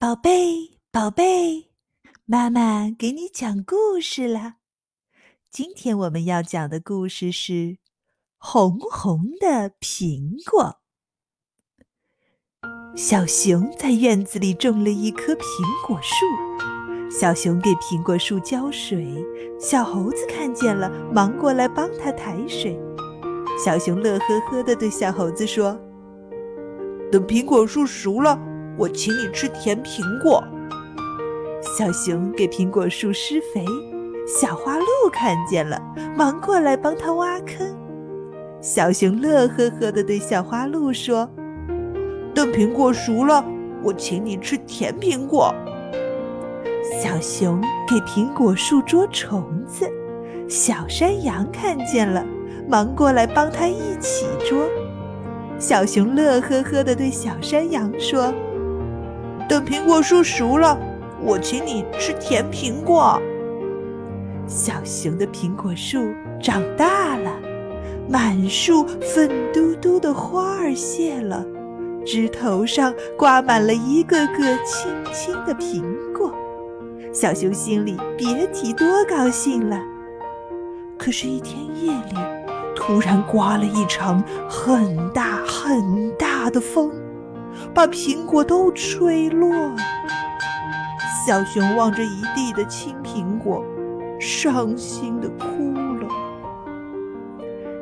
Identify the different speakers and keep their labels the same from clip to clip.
Speaker 1: 宝贝，宝贝，妈妈给你讲故事了。今天我们要讲的故事是《红红的苹果》。小熊在院子里种了一棵苹果树，小熊给苹果树浇水，小猴子看见了，忙过来帮他抬水。小熊乐呵呵地对小猴子说：“
Speaker 2: 等苹果树熟了。”我请你吃甜苹果。
Speaker 1: 小熊给苹果树施肥，小花鹿看见了，忙过来帮它挖坑。小熊乐呵呵地对小花鹿说：“
Speaker 2: 等苹果熟了，我请你吃甜苹果。”
Speaker 1: 小熊给苹果树捉虫子，小山羊看见了，忙过来帮它一起捉。小熊乐呵呵地对小山羊说。
Speaker 2: 等苹果树熟了，我请你吃甜苹果。
Speaker 1: 小熊的苹果树长大了，满树粉嘟嘟的花儿谢了，枝头上挂满了一个个青青的苹果。小熊心里别提多高兴了。可是，一天夜里，突然刮了一场很大很大的风。把苹果都吹落了。小熊望着一地的青苹果，伤心的哭了。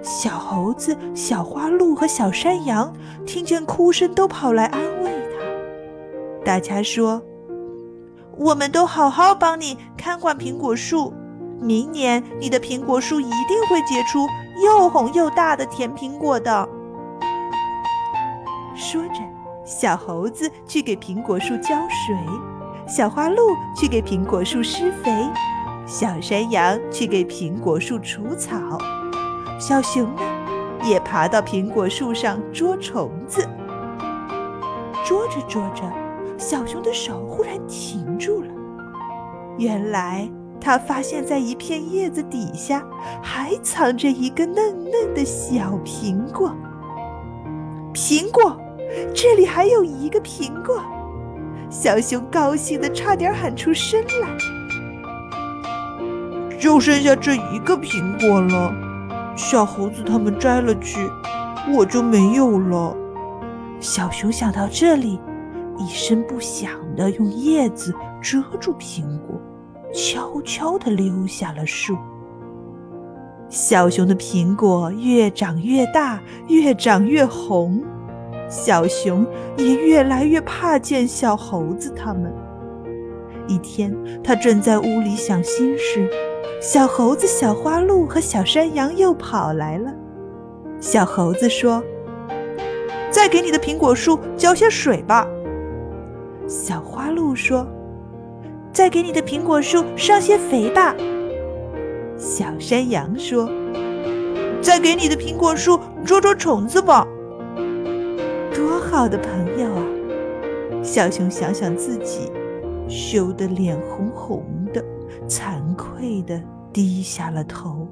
Speaker 1: 小猴子、小花鹿和小山羊听见哭声，都跑来安慰他。大家说：“我们都好好帮你看管苹果树，明年你的苹果树一定会结出又红又大的甜苹果的。”说着。小猴子去给苹果树浇水，小花鹿去给苹果树施肥，小山羊去给苹果树除草，小熊呢，也爬到苹果树上捉虫子。捉着捉着，小熊的手忽然停住了。原来，他发现在一片叶子底下还藏着一个嫩嫩的小苹果。苹果。这里还有一个苹果，小熊高兴的差点喊出声来。
Speaker 2: 就剩下这一个苹果了，小猴子他们摘了去，我就没有了。
Speaker 1: 小熊想到这里，一声不响的用叶子遮住苹果，悄悄地溜下了树。小熊的苹果越长越大，越长越红。小熊也越来越怕见小猴子他们。一天，他正在屋里想心事，小猴子、小花鹿和小山羊又跑来了。小猴子说：“
Speaker 2: 再给你的苹果树浇些水吧。”
Speaker 1: 小花鹿说：“再给你的苹果树上些肥吧。”小山羊说：“
Speaker 2: 再给你的苹果树捉捉虫子吧。”
Speaker 1: 好的朋友啊！小熊想想自己，羞得脸红红的，惭愧的低下了头。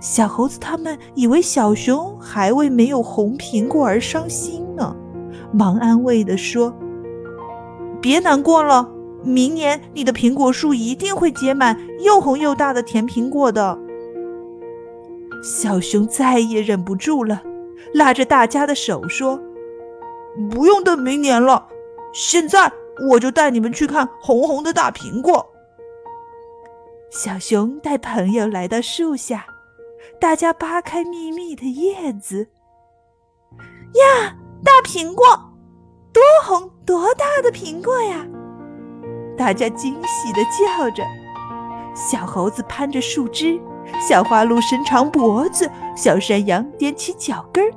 Speaker 1: 小猴子他们以为小熊还为没有红苹果而伤心呢，忙安慰的说：“
Speaker 2: 别难过了，明年你的苹果树一定会结满又红又大的甜苹果的。”
Speaker 1: 小熊再也忍不住了，拉着大家的手说。
Speaker 2: 不用等明年了，现在我就带你们去看红红的大苹果。
Speaker 1: 小熊带朋友来到树下，大家扒开密密的叶子。呀，大苹果，多红多大的苹果呀！大家惊喜地叫着。小猴子攀着树枝，小花鹿伸长脖子，小山羊踮起脚跟儿。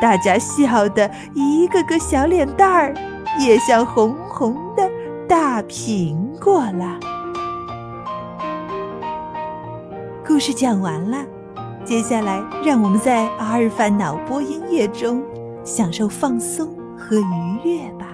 Speaker 1: 大家笑得一个个小脸蛋儿也像红红的大苹果了。故事讲完了，接下来让我们在阿尔法脑波音乐中享受放松和愉悦吧。